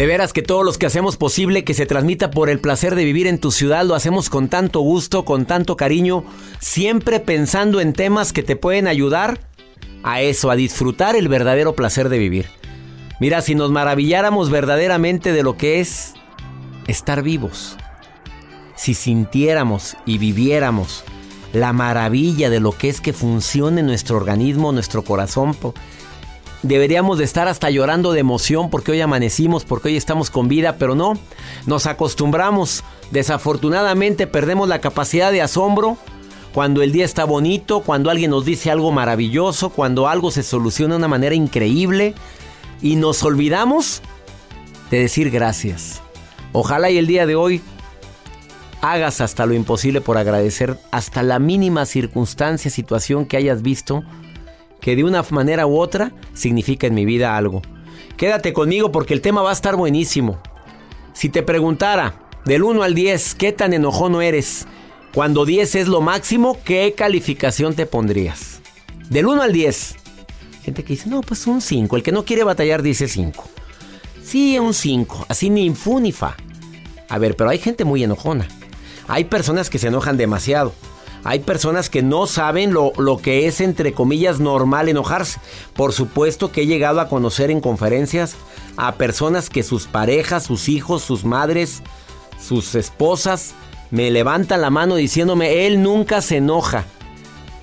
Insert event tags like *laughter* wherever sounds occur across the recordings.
De veras que todos los que hacemos posible que se transmita por el placer de vivir en tu ciudad lo hacemos con tanto gusto, con tanto cariño, siempre pensando en temas que te pueden ayudar a eso, a disfrutar el verdadero placer de vivir. Mira, si nos maravilláramos verdaderamente de lo que es estar vivos, si sintiéramos y viviéramos la maravilla de lo que es que funcione nuestro organismo, nuestro corazón, deberíamos de estar hasta llorando de emoción porque hoy amanecimos, porque hoy estamos con vida, pero no, nos acostumbramos. Desafortunadamente perdemos la capacidad de asombro cuando el día está bonito, cuando alguien nos dice algo maravilloso, cuando algo se soluciona de una manera increíble y nos olvidamos de decir gracias. Ojalá y el día de hoy hagas hasta lo imposible por agradecer hasta la mínima circunstancia, situación que hayas visto que de una manera u otra significa en mi vida algo. Quédate conmigo porque el tema va a estar buenísimo. Si te preguntara del 1 al 10, ¿qué tan enojón eres? Cuando 10 es lo máximo, ¿qué calificación te pondrías? Del 1 al 10. Gente que dice, no, pues un 5. El que no quiere batallar dice 5. Sí, un 5. Así ni fu ni fa. A ver, pero hay gente muy enojona. Hay personas que se enojan demasiado. Hay personas que no saben lo, lo, que es, entre comillas, normal enojarse. Por supuesto que he llegado a conocer en conferencias a personas que sus parejas, sus hijos, sus madres, sus esposas me levantan la mano diciéndome, él nunca se enoja.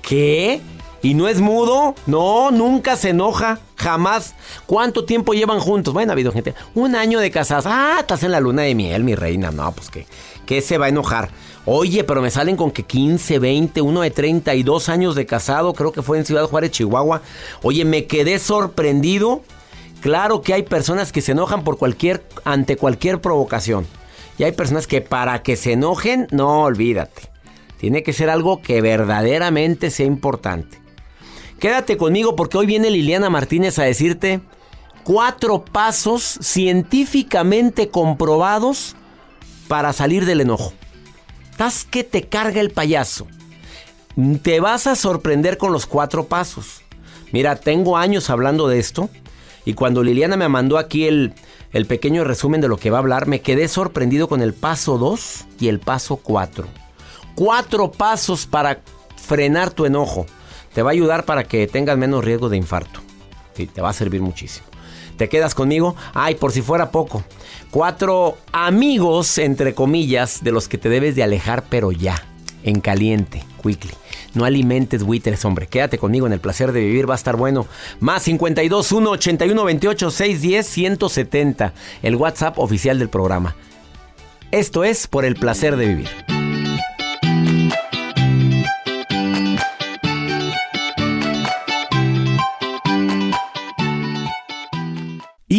¿Qué? ¿Y no es mudo? No, nunca se enoja. Jamás. ¿Cuánto tiempo llevan juntos? Bueno, ha habido gente. Un año de casados. Ah, estás en la luna de miel, mi reina. No, pues que, ¿qué se va a enojar? Oye, pero me salen con que 15, 20, uno de 32 años de casado, creo que fue en Ciudad Juárez, Chihuahua. Oye, me quedé sorprendido. Claro que hay personas que se enojan por cualquier, ante cualquier provocación. Y hay personas que para que se enojen, no olvídate. Tiene que ser algo que verdaderamente sea importante. Quédate conmigo porque hoy viene Liliana Martínez a decirte cuatro pasos científicamente comprobados para salir del enojo. Estás que te carga el payaso. Te vas a sorprender con los cuatro pasos. Mira, tengo años hablando de esto y cuando Liliana me mandó aquí el, el pequeño resumen de lo que va a hablar, me quedé sorprendido con el paso 2 y el paso 4. Cuatro pasos para frenar tu enojo. Te va a ayudar para que tengas menos riesgo de infarto. Sí, te va a servir muchísimo. ¿Te quedas conmigo? Ay, por si fuera poco. Cuatro amigos, entre comillas, de los que te debes de alejar, pero ya, en caliente, quickly. No alimentes buitres, hombre. Quédate conmigo en el placer de vivir, va a estar bueno. Más 52 1 81 28 610 170. El WhatsApp oficial del programa. Esto es por el placer de vivir.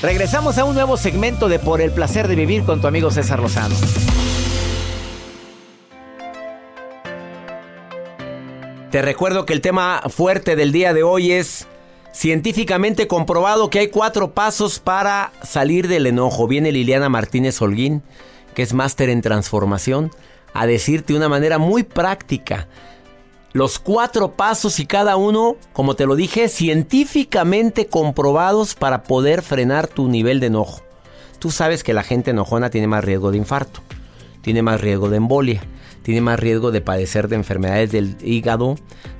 Regresamos a un nuevo segmento de Por el placer de vivir con tu amigo César Lozano. Te recuerdo que el tema fuerte del día de hoy es científicamente comprobado que hay cuatro pasos para salir del enojo. Viene Liliana Martínez Holguín, que es máster en transformación, a decirte de una manera muy práctica los cuatro pasos y cada uno, como te lo dije, científicamente comprobados para poder frenar tu nivel de enojo. Tú sabes que la gente enojona tiene más riesgo de infarto, tiene más riesgo de embolia, tiene más riesgo de padecer de enfermedades del hígado,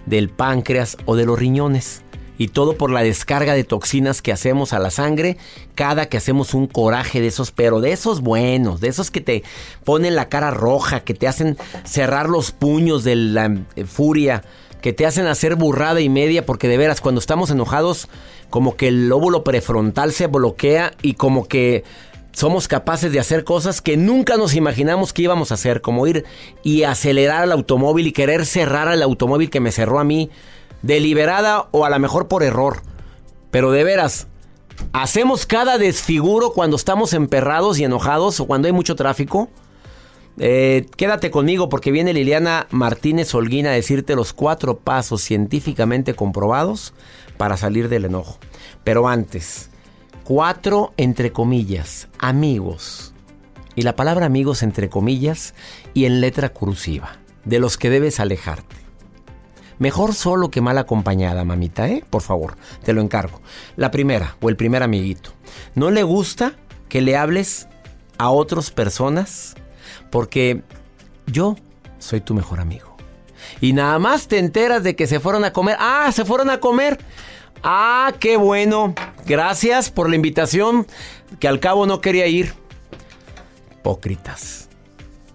del páncreas o de los riñones. Y todo por la descarga de toxinas que hacemos a la sangre cada que hacemos un coraje de esos, pero de esos buenos, de esos que te ponen la cara roja, que te hacen cerrar los puños de la eh, furia, que te hacen hacer burrada y media, porque de veras cuando estamos enojados, como que el lóbulo prefrontal se bloquea y como que somos capaces de hacer cosas que nunca nos imaginamos que íbamos a hacer, como ir y acelerar al automóvil y querer cerrar al automóvil que me cerró a mí deliberada o a lo mejor por error. Pero de veras, ¿hacemos cada desfiguro cuando estamos emperrados y enojados o cuando hay mucho tráfico? Eh, quédate conmigo porque viene Liliana Martínez Holguín a decirte los cuatro pasos científicamente comprobados para salir del enojo. Pero antes, cuatro entre comillas, amigos. Y la palabra amigos entre comillas y en letra cursiva, de los que debes alejarte. Mejor solo que mal acompañada, mamita, ¿eh? Por favor, te lo encargo. La primera, o el primer amiguito. ¿No le gusta que le hables a otras personas? Porque yo soy tu mejor amigo. Y nada más te enteras de que se fueron a comer. Ah, se fueron a comer. Ah, qué bueno. Gracias por la invitación, que al cabo no quería ir. Hipócritas.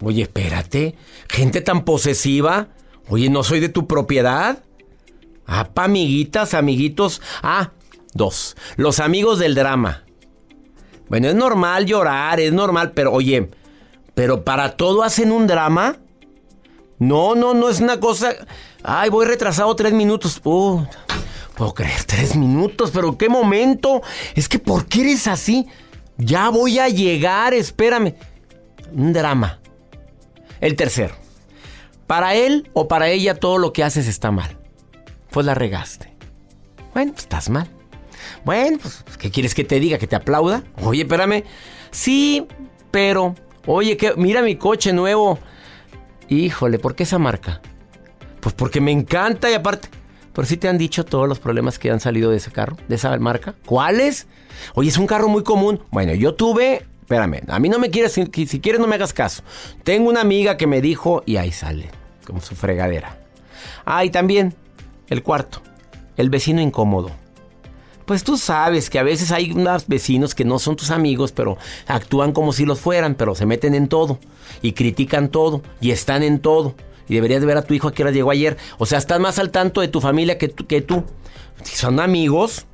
Oye, espérate. Gente tan posesiva. Oye, ¿no soy de tu propiedad? Ah, pa' amiguitas, amiguitos. Ah, dos. Los amigos del drama. Bueno, es normal llorar, es normal, pero oye, ¿pero para todo hacen un drama? No, no, no es una cosa... Ay, voy retrasado tres minutos. Uh, puedo creer, tres minutos, pero qué momento. Es que, ¿por qué eres así? Ya voy a llegar, espérame. Un drama. El tercero. Para él o para ella todo lo que haces está mal. Pues la regaste. Bueno, pues estás mal. Bueno, pues, ¿qué quieres que te diga? ¿Que te aplauda? Oye, espérame. Sí, pero... Oye, que mira mi coche nuevo. Híjole, ¿por qué esa marca? Pues porque me encanta y aparte... Pero sí te han dicho todos los problemas que han salido de ese carro, de esa marca. ¿Cuáles? Oye, es un carro muy común. Bueno, yo tuve espérame, a mí no me quieres, si, si quieres no me hagas caso. Tengo una amiga que me dijo y ahí sale, como su fregadera. Ah, y también, el cuarto, el vecino incómodo. Pues tú sabes que a veces hay unos vecinos que no son tus amigos, pero actúan como si los fueran, pero se meten en todo y critican todo y están en todo. Y deberías ver a tu hijo a qué hora llegó ayer. O sea, estás más al tanto de tu familia que, que tú. Si son amigos,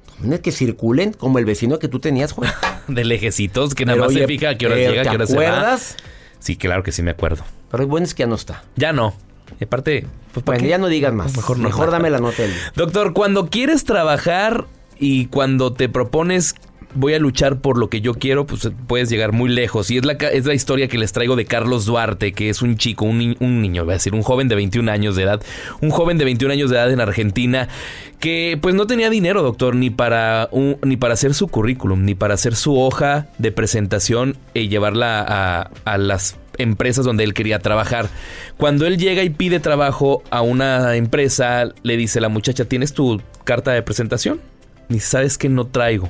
que circulen como el vecino que tú tenías, Juan. *laughs* de lejecitos, que nada más se fija a qué hora llega, a qué hora se va. ¿Te acuerdas? Sí, claro que sí me acuerdo. Pero el bueno es que ya no está. Ya no. Y aparte, pues bueno, ya no digas más. Mejor, no, mejor dame la nota. Doctor, cuando quieres trabajar y cuando te propones voy a luchar por lo que yo quiero, pues puedes llegar muy lejos. Y es la, es la historia que les traigo de Carlos Duarte, que es un chico, un, un niño, voy a decir, un joven de 21 años de edad. Un joven de 21 años de edad en Argentina que pues no tenía dinero, doctor, ni para, ni para hacer su currículum, ni para hacer su hoja de presentación y llevarla a, a las empresas donde él quería trabajar. Cuando él llega y pide trabajo a una empresa, le dice la muchacha, ¿tienes tu carta de presentación? Ni sabes que no traigo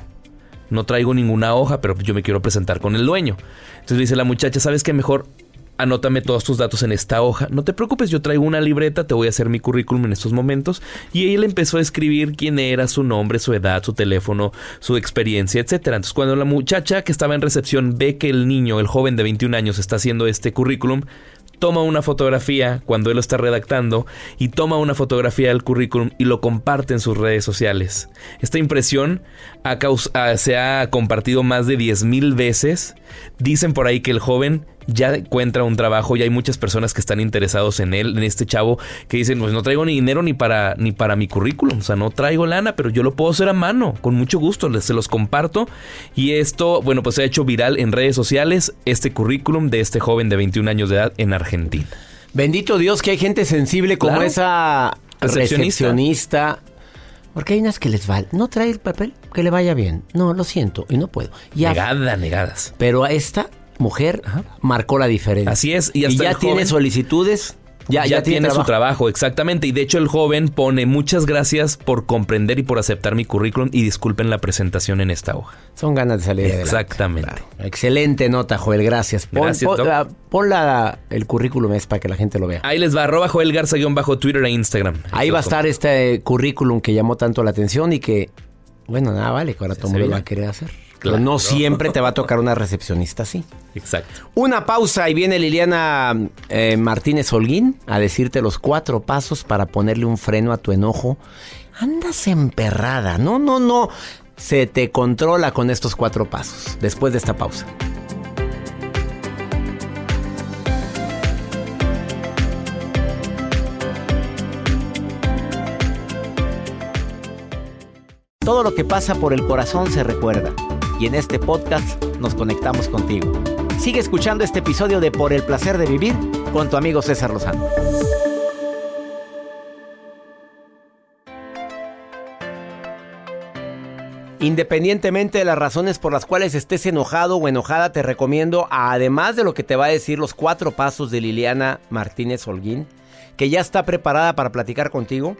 no traigo ninguna hoja, pero yo me quiero presentar con el dueño. Entonces le dice la muchacha, ¿sabes qué mejor? Anótame todos tus datos en esta hoja. No te preocupes, yo traigo una libreta, te voy a hacer mi currículum en estos momentos. Y él empezó a escribir quién era, su nombre, su edad, su teléfono, su experiencia, etc. Entonces cuando la muchacha que estaba en recepción ve que el niño, el joven de 21 años, está haciendo este currículum, toma una fotografía cuando él lo está redactando y toma una fotografía del currículum y lo comparte en sus redes sociales. Esta impresión se ha compartido más de 10.000 veces. Dicen por ahí que el joven ya encuentra un trabajo y hay muchas personas que están interesados en él, en este chavo, que dicen, pues no traigo ni dinero ni para, ni para mi currículum, o sea, no traigo lana, pero yo lo puedo hacer a mano, con mucho gusto, se los comparto. Y esto, bueno, pues se ha hecho viral en redes sociales, este currículum de este joven de 21 años de edad en Argentina. Bendito Dios que hay gente sensible como esa recepcionista. Porque hay unas que les vale. No trae el papel, que le vaya bien. No, lo siento y no puedo. Negada, negadas. Pero a esta mujer marcó la diferencia. Así es. Y, ya tiene solicitudes. Ya, ya, tiene, su trabajo, exactamente. Y de hecho el joven pone muchas gracias por comprender y por aceptar mi currículum y disculpen la presentación en esta hoja. Son ganas de salir Exactamente. Excelente nota, Joel, gracias. Pon, pon, la, el currículum es para que la gente lo vea. Ahí les va, arroba Joel Garza bajo Twitter e Instagram. Ahí va a estar este currículum que llamó tanto la atención y que, bueno, nada, vale, que ahora todo lo va a querer hacer no siempre te va a tocar una recepcionista así. Exacto. Una pausa y viene Liliana eh, Martínez Holguín a decirte los cuatro pasos para ponerle un freno a tu enojo. Andas emperrada. No, no, no. Se te controla con estos cuatro pasos. Después de esta pausa. Todo lo que pasa por el corazón se recuerda y en este podcast nos conectamos contigo. Sigue escuchando este episodio de Por el placer de vivir con tu amigo César Lozano. Independientemente de las razones por las cuales estés enojado o enojada, te recomiendo, además de lo que te va a decir los cuatro pasos de Liliana Martínez Holguín, que ya está preparada para platicar contigo,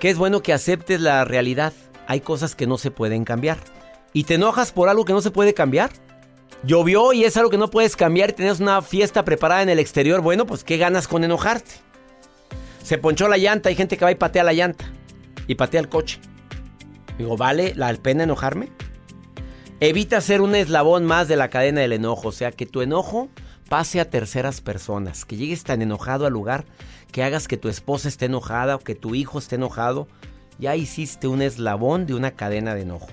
que es bueno que aceptes la realidad. Hay cosas que no se pueden cambiar y te enojas por algo que no se puede cambiar. Llovió y es algo que no puedes cambiar y tienes una fiesta preparada en el exterior. Bueno, pues ¿qué ganas con enojarte? Se ponchó la llanta, hay gente que va y patea la llanta y patea el coche. Digo, ¿vale la pena enojarme? Evita ser un eslabón más de la cadena del enojo, o sea, que tu enojo pase a terceras personas, que llegues tan enojado al lugar que hagas que tu esposa esté enojada o que tu hijo esté enojado. Ya hiciste un eslabón de una cadena de enojo.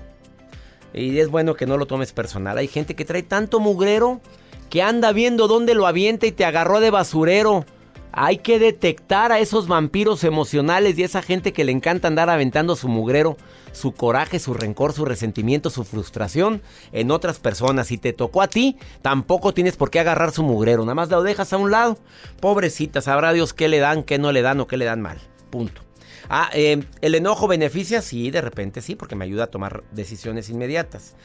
Y es bueno que no lo tomes personal. Hay gente que trae tanto mugrero que anda viendo dónde lo avienta y te agarró de basurero. Hay que detectar a esos vampiros emocionales y a esa gente que le encanta andar aventando su mugrero, su coraje, su rencor, su resentimiento, su frustración en otras personas. Si te tocó a ti, tampoco tienes por qué agarrar su mugrero. Nada más lo dejas a un lado. Pobrecita, sabrá Dios qué le dan, qué no le dan o qué le dan mal. Punto. Ah, eh, ¿el enojo beneficia? Sí, de repente sí, porque me ayuda a tomar decisiones inmediatas.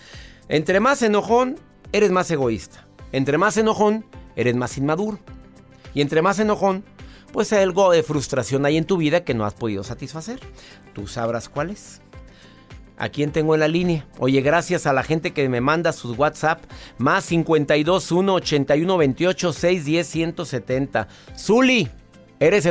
Entre más enojón, eres más egoísta. Entre más enojón, eres más inmaduro. Y entre más enojón, pues algo de frustración hay en tu vida que no has podido satisfacer. Tú sabrás cuál es. ¿A quién tengo en la línea? Oye, gracias a la gente que me manda sus WhatsApp. Más 52 1 81 28 610 170. Zuli. ¿Eres,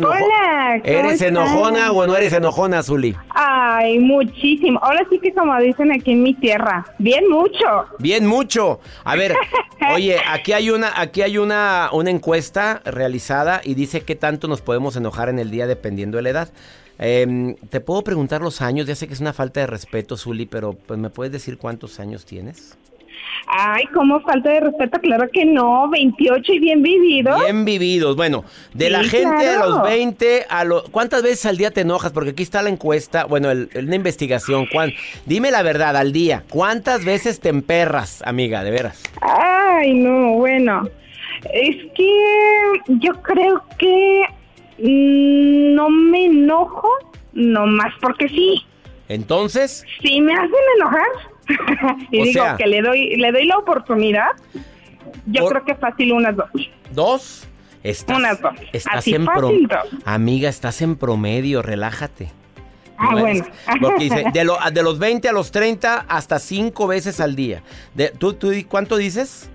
¿Eres enojona o no eres enojona, Zuli? Ay, muchísimo. Ahora sí que como dicen aquí en mi tierra, bien mucho. Bien mucho. A ver, *laughs* oye, aquí hay una, aquí hay una, una encuesta realizada y dice qué tanto nos podemos enojar en el día dependiendo de la edad. Em, te puedo preguntar los años, ya sé que es una falta de respeto, Zuli, pero pues, ¿me puedes decir cuántos años tienes? Ay, ¿cómo falta de respeto? Claro que no, 28 y bien vividos. Bien vividos. Bueno, de la Sí, gente de claro. los 20 a los... ¿Cuántas veces al día te enojas? Porque aquí está la encuesta, bueno, el- una investigación. ¿Cuán- Dime la verdad, al día. ¿Cuántas veces te emperras, amiga, de veras? Ay, no, bueno. Es que yo creo que mm, no me enojo, nomás porque sí. Entonces, Si me hacen enojar *laughs* y O digo sea- que le doy le doy la oportunidad, yo creo que fácil unas dos. dos. Estás, Unas dos. Estás Así en fácil, pro- dos. Amiga, estás en promedio, relájate. Ah, No bueno. Porque dice, de, lo- de los 20 a los 30, hasta 5 veces al día. De, ¿tú, tú, ¿Cuánto dices?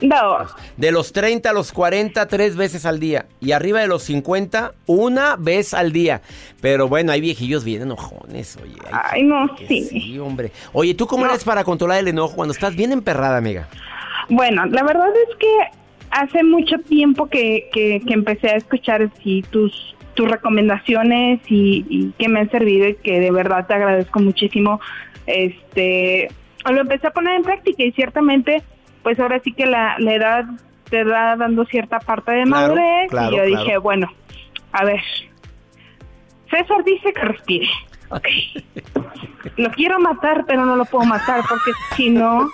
Dos. De los 30 a los 40, tres veces al día. Y arriba de los 50, una vez al día. Pero bueno, hay viejillos bien enojones, oye. Ay, no, sí. Sí, hombre. Oye, ¿tú cómo No. eres para controlar el enojo cuando estás bien emperrada, amiga? Bueno, la verdad es que hace mucho tiempo que, que, que empecé a escuchar así tus tus recomendaciones y, y que me han servido y que de verdad te agradezco muchísimo. Este, lo empecé a poner en práctica y ciertamente, pues ahora sí que la, la edad te va dando cierta parte de Claro, madurez claro, y yo claro. dije, bueno, a ver, César dice que respire. Ok. *laughs* Lo quiero matar, pero no lo puedo matar porque si no,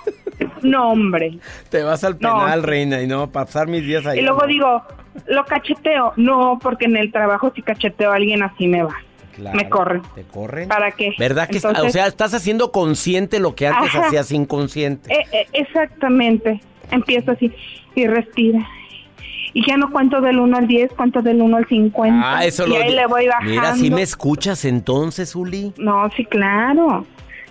no, hombre. Te vas al No. penal, reina, y no, pasar mis días ahí. Y luego digo, lo cacheteo. No, porque en el trabajo si cacheteo a alguien así me va. Claro, me corren. ¿Te corren? ¿Para qué? ¿Verdad que está- Entonces- o sea, estás haciendo consciente lo que antes Ajá. hacías inconsciente? Eh, eh, exactamente. Empiezo así y respira. Y ya no cuento del 1 al 10, cuento del 1 al 50. ah, eso y lo ahí le voy bajando. Mira, si me escuchas entonces, Uli. No, sí, claro.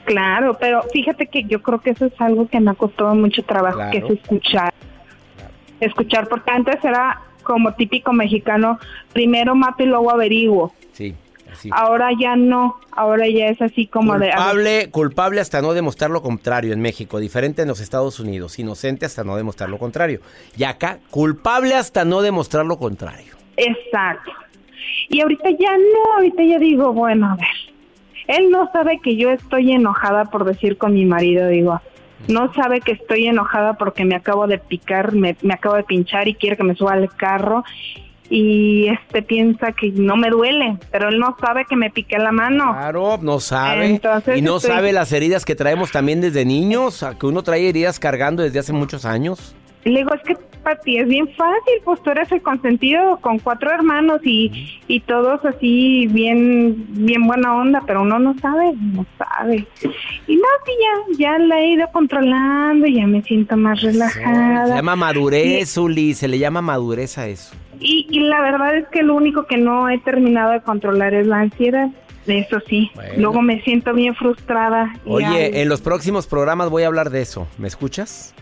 Claro, pero fíjate que yo creo que eso es algo que me ha costado mucho trabajo, Claro. que es escuchar. Escuchar, porque antes era como típico mexicano, primero mato y luego averiguo. Sí, así. Ahora ya no, ahora ya es así como de... culpable hasta no demostrar lo contrario en México, diferente en los Estados Unidos, inocente hasta no demostrar lo contrario. Y acá, culpable hasta no demostrar lo contrario. Exacto. Y ahorita ya no, ahorita ya digo, bueno, a ver, él no sabe que yo estoy enojada por decir con mi marido, digo, no sabe que estoy enojada porque me acabo de picar, me, me acabo de pinchar y quiere que me suba al carro y este piensa que no me duele, pero él no sabe que me piqué la mano. Claro, no sabe. Entonces y no estoy- sabe las heridas que traemos también desde niños, que uno trae heridas cargando desde hace muchos años. Le digo, es que para ti es bien fácil, pues tú eres el consentido con cuatro hermanos y, y todos así bien bien buena onda, pero uno no sabe, no sabe. Y no, sí, ya, ya la he ido controlando y ya me siento más Se relajada. llama madurez, Uli, se le llama madurez a eso. Y, y la verdad es que lo único que no he terminado de controlar es la ansiedad. Eso sí, Bueno. luego me siento bien frustrada. y, Oye, en los próximos programas voy a hablar de eso. ¿Me escuchas?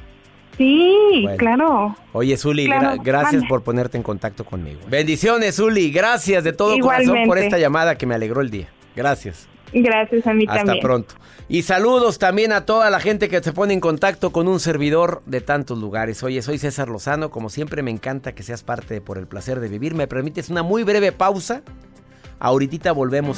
Sí, Bueno. claro. Oye, Zuli, Claro, gra- gracias por ponerte en contacto conmigo. Bendiciones, Zuli. Gracias de todo corazón por esta llamada que me alegró el día. Gracias. Gracias a mí Hasta también. pronto. Y saludos también a toda la gente que se pone en contacto con un servidor de tantos lugares. Oye, soy César Lozano. Como siempre, me encanta que seas parte de Por el Placer de Vivir. ¿Me permites una muy breve pausa? Ahorita volvemos.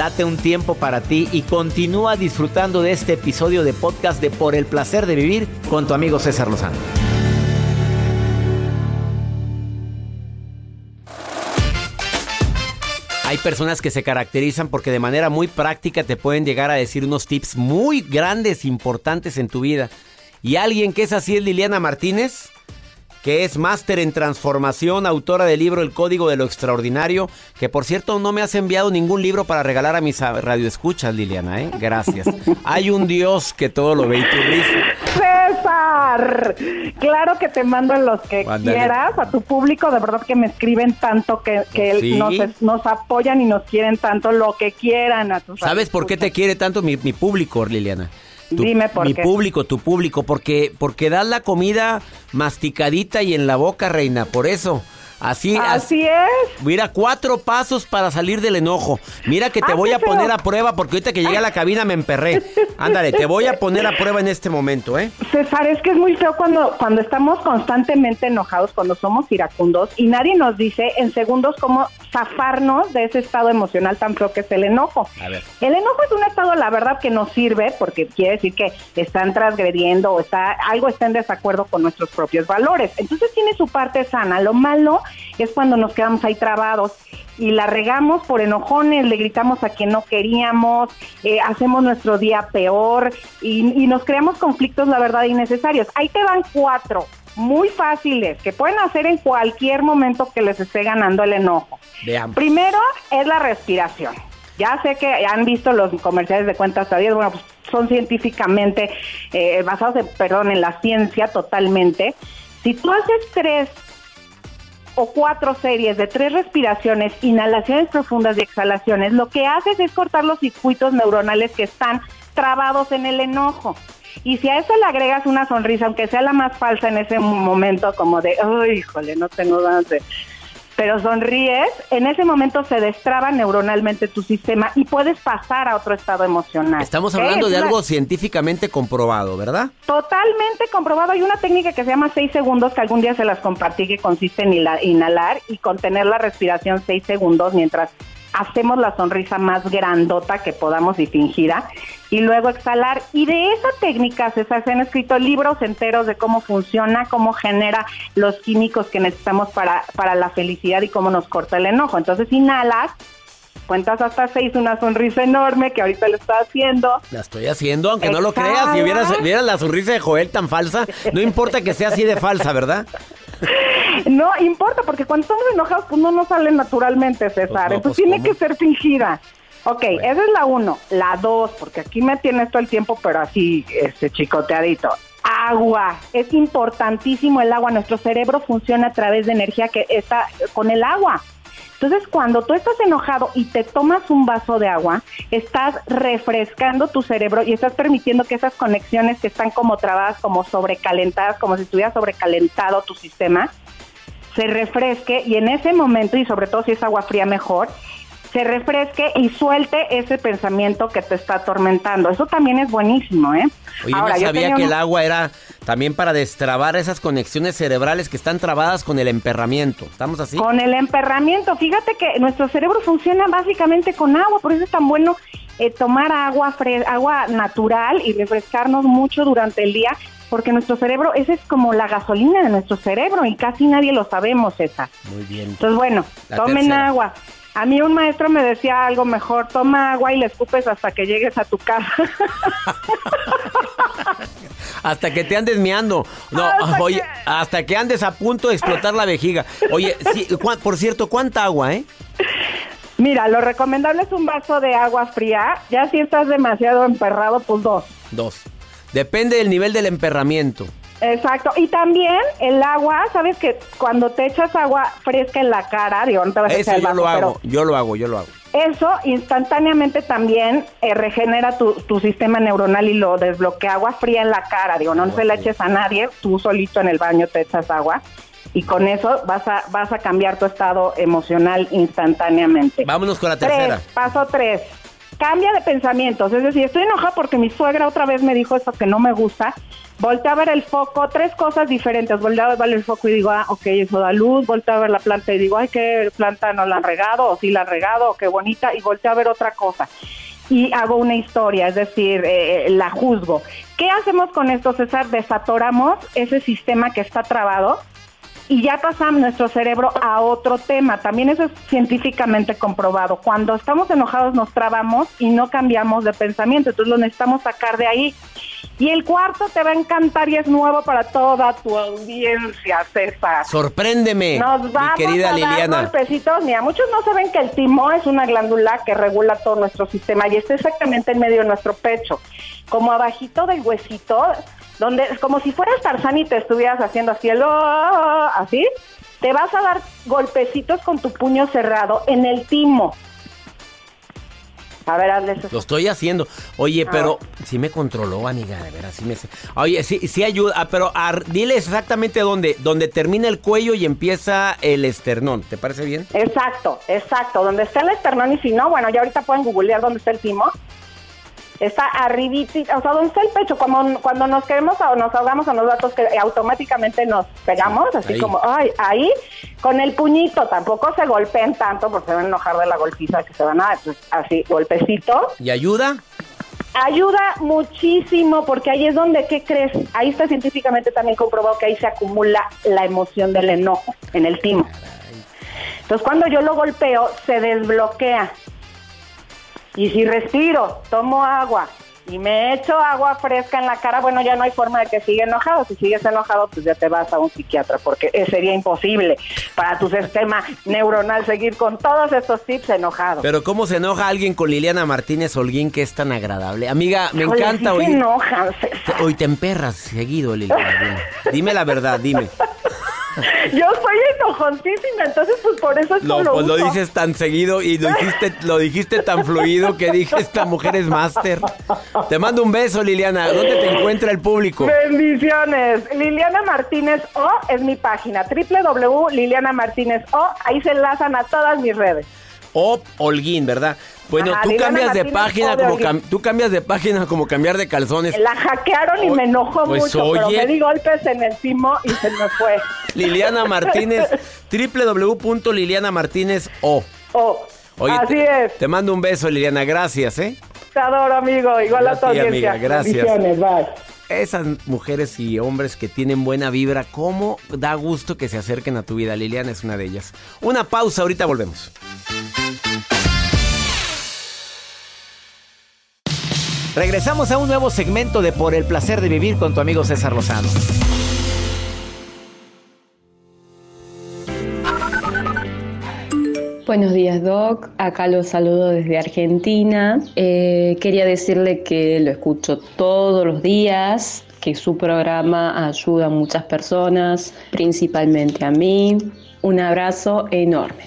Date un tiempo para ti y continúa disfrutando de este episodio de podcast de Por el Placer de Vivir con tu amigo César Lozano. Hay personas que se caracterizan porque de manera muy práctica te pueden llegar a decir unos tips muy grandes, importantes en tu vida. Y alguien que es así es Liliana Martínez, que es máster en transformación, autora del libro El Código de lo Extraordinario, que por cierto no me has enviado ningún libro para regalar a mis radioescuchas, Liliana, ¿eh? Gracias. *laughs* Hay un Dios que todo lo ve y tú César, claro que te mando los que quieras, a tu público, de verdad que me escriben tanto, que, nos, apoyan y nos quieren tanto, lo que quieran a tus ¿Sabes por qué te quiere tanto mi, mi público, Liliana? Dime por mi público, tu público, porque, porque das la comida masticadita y en la boca, reina, por eso. Así, así es. Mira, cuatro pasos para salir del enojo. Mira que te ah, voy a poner a prueba porque ahorita que llegué a la cabina me emperré. Ándale, te voy a poner a prueba en este momento, ¿eh? César, es que es muy feo cuando, cuando estamos constantemente enojados, cuando somos iracundos y nadie nos dice en segundos cómo zafarnos de ese estado emocional tan feo que es el enojo. El enojo es un estado, la verdad, que nos sirve porque quiere decir que están transgrediendo o está, algo está en desacuerdo con nuestros propios valores. Entonces tiene su parte sana. Lo malo es cuando nos quedamos ahí trabados y la regamos por enojones, le gritamos a quien no queríamos, eh, hacemos nuestro día peor y, y nos creamos conflictos, la verdad, innecesarios. Ahí te van cuatro muy fáciles que pueden hacer en cualquier momento que les esté ganando el enojo. Veamos. Primero es la respiración. Ya sé que han visto los comerciales de cuentas a 10, bueno, pues son científicamente eh, basados, en, perdón, en la ciencia totalmente. Si tú haces tres o cuatro series de tres respiraciones, inhalaciones profundas y exhalaciones, lo que haces es cortar los circuitos neuronales que están trabados en el enojo. Y si a eso le agregas una sonrisa, aunque sea la más falsa en ese momento, como de, ¡ay, híjole, no tengo ganas pero sonríes, en ese momento se destraba neuronalmente tu sistema y puedes pasar a otro estado emocional. Estamos hablando de algo científicamente comprobado, ¿verdad? Totalmente comprobado. Hay una técnica que se llama 6 segundos, que algún día se las compartí, que consiste en inhalar y contener la respiración 6 segundos mientras hacemos la sonrisa más grandota que podamos y fingida y luego exhalar. Y de esa técnica se han escrito libros enteros de cómo funciona, cómo genera los químicos que necesitamos para, para la felicidad y cómo nos corta el enojo. Entonces inhalas, cuentas hasta seis, una sonrisa enorme que ahorita lo está haciendo. La estoy haciendo, aunque no lo creas. Si vieras, vieras la sonrisa de Joel tan falsa, no importa que sea así de falsa, ¿verdad? *laughs* *laughs* No importa, porque cuando estamos enojados, pues no nos sale naturalmente, César. Pues Entonces pues, tiene que ser fingida. Ok, esa es la uno. La dos, porque aquí me tienes todo el tiempo, pero así, este chicoteadito. Agua. Es importantísimo el agua. Nuestro cerebro funciona a través de energía que está con el agua. Entonces, cuando tú estás enojado y te tomas un vaso de agua, estás refrescando tu cerebro y estás permitiendo que esas conexiones que están como trabadas, como sobrecalentadas, como si estuviera sobrecalentado tu sistema, se refresque y en ese momento, y sobre todo si es agua fría mejor, se refresque y suelte ese pensamiento que te está atormentando. Eso también es buenísimo, ¿eh? Oye, Ahora, no sabía que el agua era también para destrabar esas conexiones cerebrales que están trabadas con el emperramiento. ¿Estamos así? Con el emperramiento. Fíjate que nuestro cerebro funciona básicamente con agua, por eso es tan bueno eh, tomar agua, agua natural y refrescarnos mucho durante el día porque nuestro cerebro, esa es como la gasolina de nuestro cerebro y casi nadie lo sabemos esa. Muy bien. Entonces, bueno, tomen agua. A mí un maestro me decía algo mejor, toma agua y le escupes hasta que llegues a tu casa. *laughs* hasta que te andes meando. No, hasta oye, que... hasta que andes a punto de explotar la vejiga. Oye, por cierto, ¿cuánta agua, eh? Mira, lo recomendable es un vaso de agua fría. Ya si estás demasiado emperrado, pues dos. Dos. Depende del nivel del emperramiento. Exacto. Y también el agua, ¿sabes que cuando te echas agua fresca en la cara, digo, no te vas a echar el yo lo hago, yo lo hago, yo lo hago. Eso instantáneamente también eh, regenera tu, tu, sistema neuronal y lo desbloquea agua fría en la cara, digo, no, se la eches a nadie, tú solito en el baño te echas agua y con eso vas a, vas a cambiar tu estado emocional instantáneamente. Vámonos con la tercera. paso tres, cambia de pensamientos, es decir, estoy enojada porque mi suegra otra vez me dijo eso que no me gusta, voltea a ver el foco, tres cosas diferentes. Voltea a ver el foco y digo, ah, ok, eso da luz. Voltea a ver la planta y digo, ay, qué planta no la han regado, o sí la han regado, qué bonita. Y voltea a ver otra cosa. Y hago una historia, es decir, eh, eh, la juzgo. ¿Qué hacemos con esto, César? Desatoramos ese sistema que está trabado y ya pasa nuestro cerebro a otro tema. También eso es científicamente comprobado. Cuando estamos enojados nos trabamos y no cambiamos de pensamiento, entonces lo necesitamos sacar de ahí. Y el cuarto te va a encantar y es nuevo para toda tu audiencia, César. Sorpréndeme, Nos vamos mi querida a dar Liliana. golpecitos. Mira, muchos no saben que el timo es una glándula que regula todo nuestro sistema y está exactamente en medio de nuestro pecho, como abajito del huesito, donde como si fueras Tarzán y te estuvieras haciendo así, el "Oh", así, te vas a dar golpecitos con tu puño cerrado en el timo. A ver, hazle eso. Lo estoy haciendo. Oye, Ah. pero sí me controló, amiga, de veras, sí me... Oye, sí, sí ayuda, ah, pero ar- dile exactamente dónde, donde termina el cuello y empieza el esternón. ¿Te parece bien? Exacto, exacto. Donde está el esternón y si no, bueno, ya ahorita pueden googlear dónde está el timo. Está arribita, o sea, donde está el pecho, como cuando nos queremos o nos ahogamos a los datos que automáticamente nos pegamos, así Ahí. como, ay, ahí, con el puñito, tampoco se golpeen tanto porque se van a enojar de la golpiza que se van a dar, pues, así, golpecito. ¿Y ayuda? Ayuda muchísimo porque ahí es donde, ¿qué crees? Ahí está científicamente también comprobado que ahí se acumula la emoción del enojo en el timo. Entonces cuando yo lo golpeo se desbloquea. Y si respiro, tomo agua y me echo agua fresca en la cara, bueno, ya no hay forma de que siga enojado. Si sigues enojado, pues ya te vas a un psiquiatra porque eh, sería imposible para tu sistema neuronal seguir con todos estos tips enojados. Pero ¿cómo se enoja alguien con Liliana Martínez Holguín que es tan agradable? Amiga, me encanta sí se oír... enojan, Hoy te emperras seguido, Liliana. Dime la verdad, dime. *laughs* Yo soy enojoncísima, entonces pues por eso es Lo, lo pues lo dices tan seguido y lo dijiste, lo dijiste tan fluido que dije, esta mujer es máster. Te mando un beso, Liliana. ¿Dónde te encuentra el público? Bendiciones. Liliana Martínez O es mi página, www.liliana Martínez O. Ahí se enlazan a todas mis redes. O Holguín, ¿verdad? Bueno, Ajá, tú cambias de página como cam- tú cambias de página como cambiar de calzones. La hackearon y me enojó pues, mucho, pero oye. me di golpes en el timo y se me fue. *laughs* Liliana Martínez, *laughs* www.lilianamartínez o. Oh, Oye, así te, es. te mando un beso, Liliana. Gracias, ¿eh? Te adoro, amigo. Igual a tu a ti, audiencia. amiga, gracias. Bye. Esas mujeres y hombres que tienen buena vibra, cómo da gusto que se acerquen a tu vida. Liliana es una de ellas. Una pausa, ahorita volvemos. Regresamos a un nuevo segmento de Por el placer de vivir con tu amigo César Lozano. Buenos días, Doc. Acá los saludo desde Argentina. Eh, quería decirle que lo escucho todos los días, que su programa ayuda a muchas personas, principalmente a mí. Un abrazo enorme.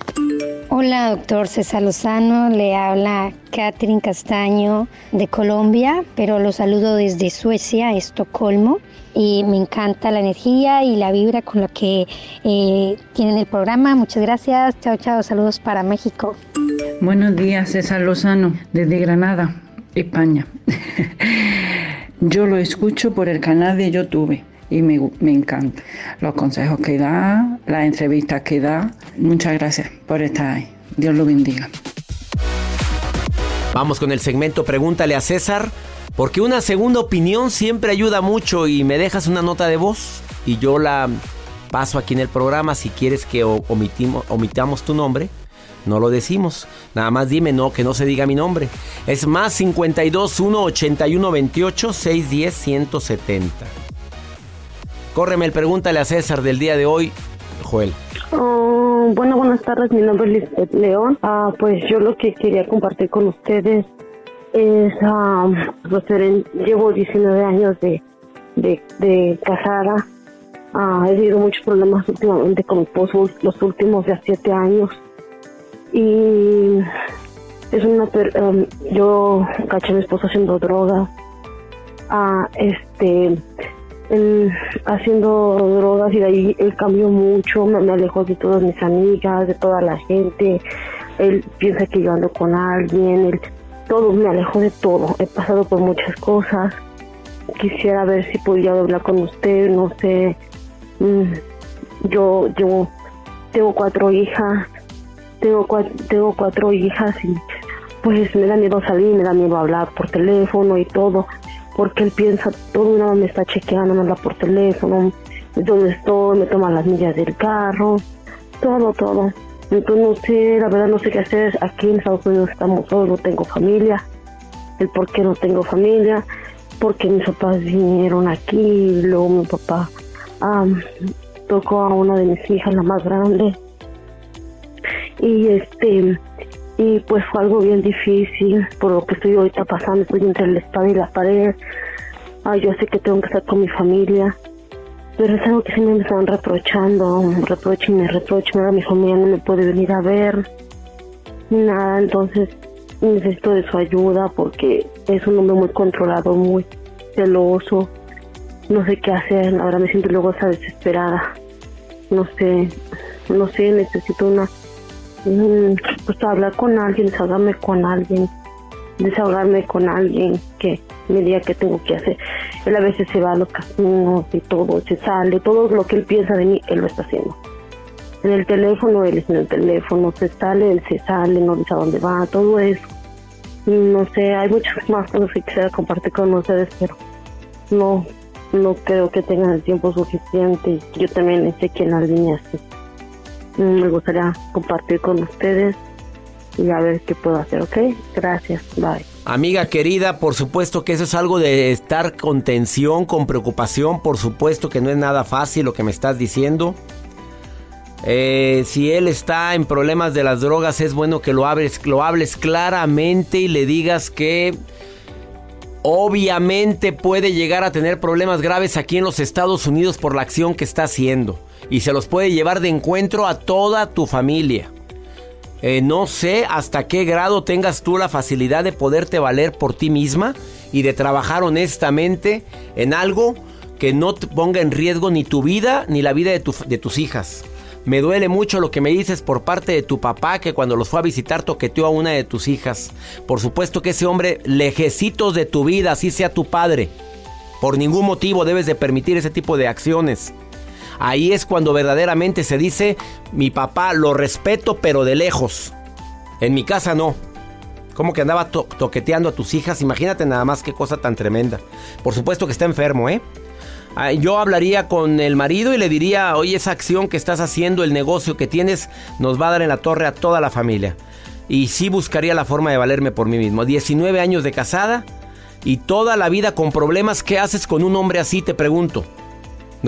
Hola, doctor César Lozano. Le habla Catherine Castaño de Colombia, pero lo saludo desde Suecia, Estocolmo. Y me encanta la energía y la vibra con la que eh, tienen el programa. Muchas gracias. Chao, chao. Saludos para México. Buenos días, César Lozano, desde Granada, España. *laughs* Yo lo escucho por el canal de YouTube y me, me encanta. Los consejos que da, las entrevistas que da. Muchas gracias por estar ahí. Dios lo bendiga. Vamos con el segmento Pregúntale a César, porque una segunda opinión siempre ayuda mucho y me dejas una nota de voz y yo la paso aquí en el programa. Si quieres que omitimos- omitamos tu nombre, no lo decimos. Nada más dime no, que no se diga mi nombre. Es más 52 1 81 28 610 170. Córreme el Pregúntale a César del día de hoy, Joel. Oh, bueno, buenas tardes, mi nombre es Lisbeth León. Ah, pues yo lo que quería compartir con ustedes es, referen- llevo 19 años de, de, casada. Ah, he tenido muchos problemas últimamente con mi esposo, los últimos ya 7 años. Y es una, per- um, yo caché a mi esposo haciendo drogas. Ah, este, haciendo drogas y de ahí él cambió mucho, me, alejó de todas mis amigas, de toda la gente, él piensa que yo ando con alguien, él, todo, me alejó de todo, he pasado por muchas cosas, quisiera ver si podía hablar con usted, no sé, mm, yo, yo tengo cuatro hijas, tengo, cua- tengo cuatro hijas y pues me da miedo salir, me da miedo hablar por teléfono y todo, porque él piensa, todo mundo me está chequeando, me habla por teléfono, donde estoy, me toman las millas del carro, todo, todo. Entonces no sé, la verdad no sé qué hacer. Aquí en Estados Unidos estamos solos, no tengo familia. El por qué no tengo familia, porque mis papás vinieron aquí luego mi papá am, tocó a una de mis hijas, la más grande. Y este, y pues fue algo bien difícil por lo que estoy ahorita pasando, estoy entre la espada y la pared. Ay, yo sé que tengo que estar con mi familia, pero es algo que siempre me están reprochando, reprochen, me reprochen, ahora mi familia no me puede venir a ver, nada, entonces necesito de su ayuda porque es un hombre muy controlado, muy celoso, no sé qué hacer, ahora me siento luego hasta desesperada, no sé, no sé, necesito una, pues hablar con alguien, desahogarme con alguien, desahogarme con alguien que me diga qué tengo que hacer. Él a veces se va a los casinos y todo, se sale, todo lo que él piensa de mí, él lo está haciendo. En el teléfono, él es en el teléfono, se sale, él se sale, no dice a dónde va, todo eso. No sé, hay muchas *laughs* más cosas que quisiera compartir con ustedes, pero no, no creo que tengan el tiempo suficiente. Yo también sé que en la línea sí. Mm, Me gustaría compartir con ustedes y a ver qué puedo hacer, ¿ok? Gracias, bye. Amiga querida, por supuesto que eso es algo de estar con tensión, con preocupación, por supuesto que no es nada fácil lo que me estás diciendo. Eh, si él está en problemas de las drogas, es bueno que lo hables, lo hables claramente y le digas que obviamente puede llegar a tener problemas graves aquí en los Estados Unidos por la acción que está haciendo. Y se los puede llevar de encuentro a toda tu familia. Eh, no sé hasta qué grado tengas tú la facilidad de poderte valer por ti misma y de trabajar honestamente en algo que no te ponga en riesgo ni tu vida ni la vida de, de tus hijas. Me duele mucho lo que me dices por parte de tu papá que cuando los fue a visitar toqueteó a una de tus hijas. Por supuesto que ese hombre lejecitos de tu vida, así sea tu padre. Por ningún motivo debes de permitir ese tipo de acciones. Ahí es cuando verdaderamente se dice, mi papá lo respeto pero de lejos. En mi casa no. Como que andaba to- toqueteando a tus hijas? Imagínate nada más qué cosa tan tremenda. Por supuesto que está enfermo, ¿eh? Ah, Yo hablaría con el marido y le diría, oye, esa acción que estás haciendo, el negocio que tienes, nos va a dar en la torre a toda la familia. Y sí buscaría la forma de valerme por mí mismo. 19 años de casada y toda la vida con problemas. ¿Qué haces con un hombre así? Te pregunto.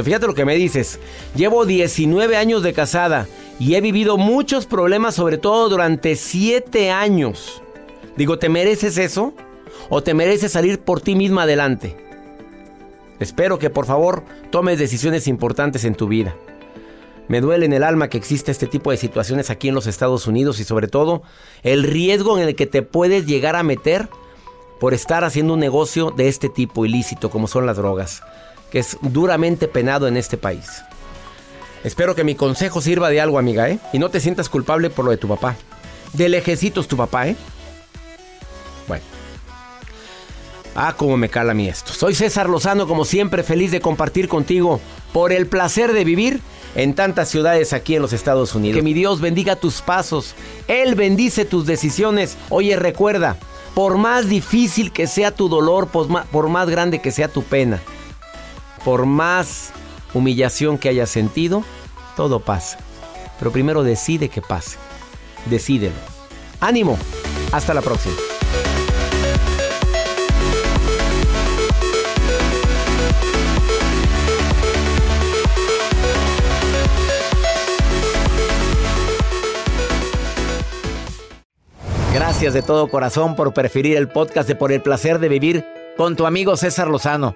Fíjate lo que me dices. Llevo 19 años de casada y he vivido muchos problemas, sobre todo durante 7 años. Digo, ¿te mereces eso? ¿O te mereces salir por ti misma adelante? Espero que por favor tomes decisiones importantes en tu vida. Me duele en el alma que exista este tipo de situaciones aquí en los Estados Unidos y sobre todo el riesgo en el que te puedes llegar a meter por estar haciendo un negocio de este tipo ilícito como son las drogas, que es duramente penado en este país. Espero que mi consejo sirva de algo, amiga, ¿eh? Y no te sientas culpable por lo de tu papá. De lejecitos tu papá, ¿eh? Bueno. Ah, cómo me cala a mí esto. Soy César Lozano, como siempre, feliz de compartir contigo por el placer de vivir en tantas ciudades aquí en los Estados Unidos. Que mi Dios bendiga tus pasos. Él bendice tus decisiones. Oye, recuerda, por más difícil que sea tu dolor, por más grande que sea tu pena, por más humillación que hayas sentido, todo pasa. Pero primero decide que pase. Decídelo. Ánimo. Hasta la próxima. Gracias de todo corazón por preferir el podcast de Por el placer de vivir con tu amigo César Lozano.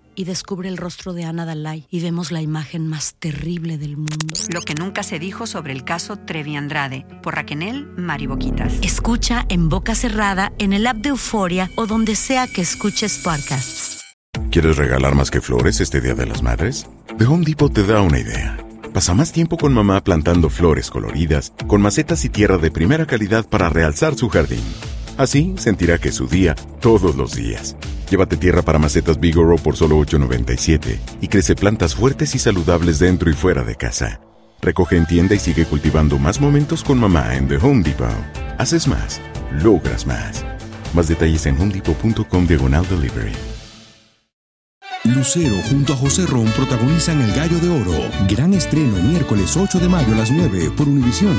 Y descubre el rostro de Ana Dalai y vemos la imagen más terrible del mundo. Lo que nunca se dijo sobre el caso Trevi Andrade por Raquel Mariboquitas. Escucha en boca cerrada, en el app de Euforia o donde sea que escuches podcasts. ¿Quieres regalar más que flores este Día de las Madres? The Home Depot te da una idea. Pasa más tiempo con mamá plantando flores coloridas, con macetas y tierra de primera calidad para realzar su jardín. Así sentirá que es su día todos los días. Llévate tierra para macetas Bigoro por solo $8.97 y crece plantas fuertes y saludables dentro y fuera de casa. Recoge en tienda y sigue cultivando más momentos con mamá en The Home Depot. Haces más, logras más. Más detalles en homedepot.com diagonal delivery. Lucero junto a José Ron protagonizan El Gallo de Oro. Gran estreno miércoles 8 de mayo a las 9 por Univisión.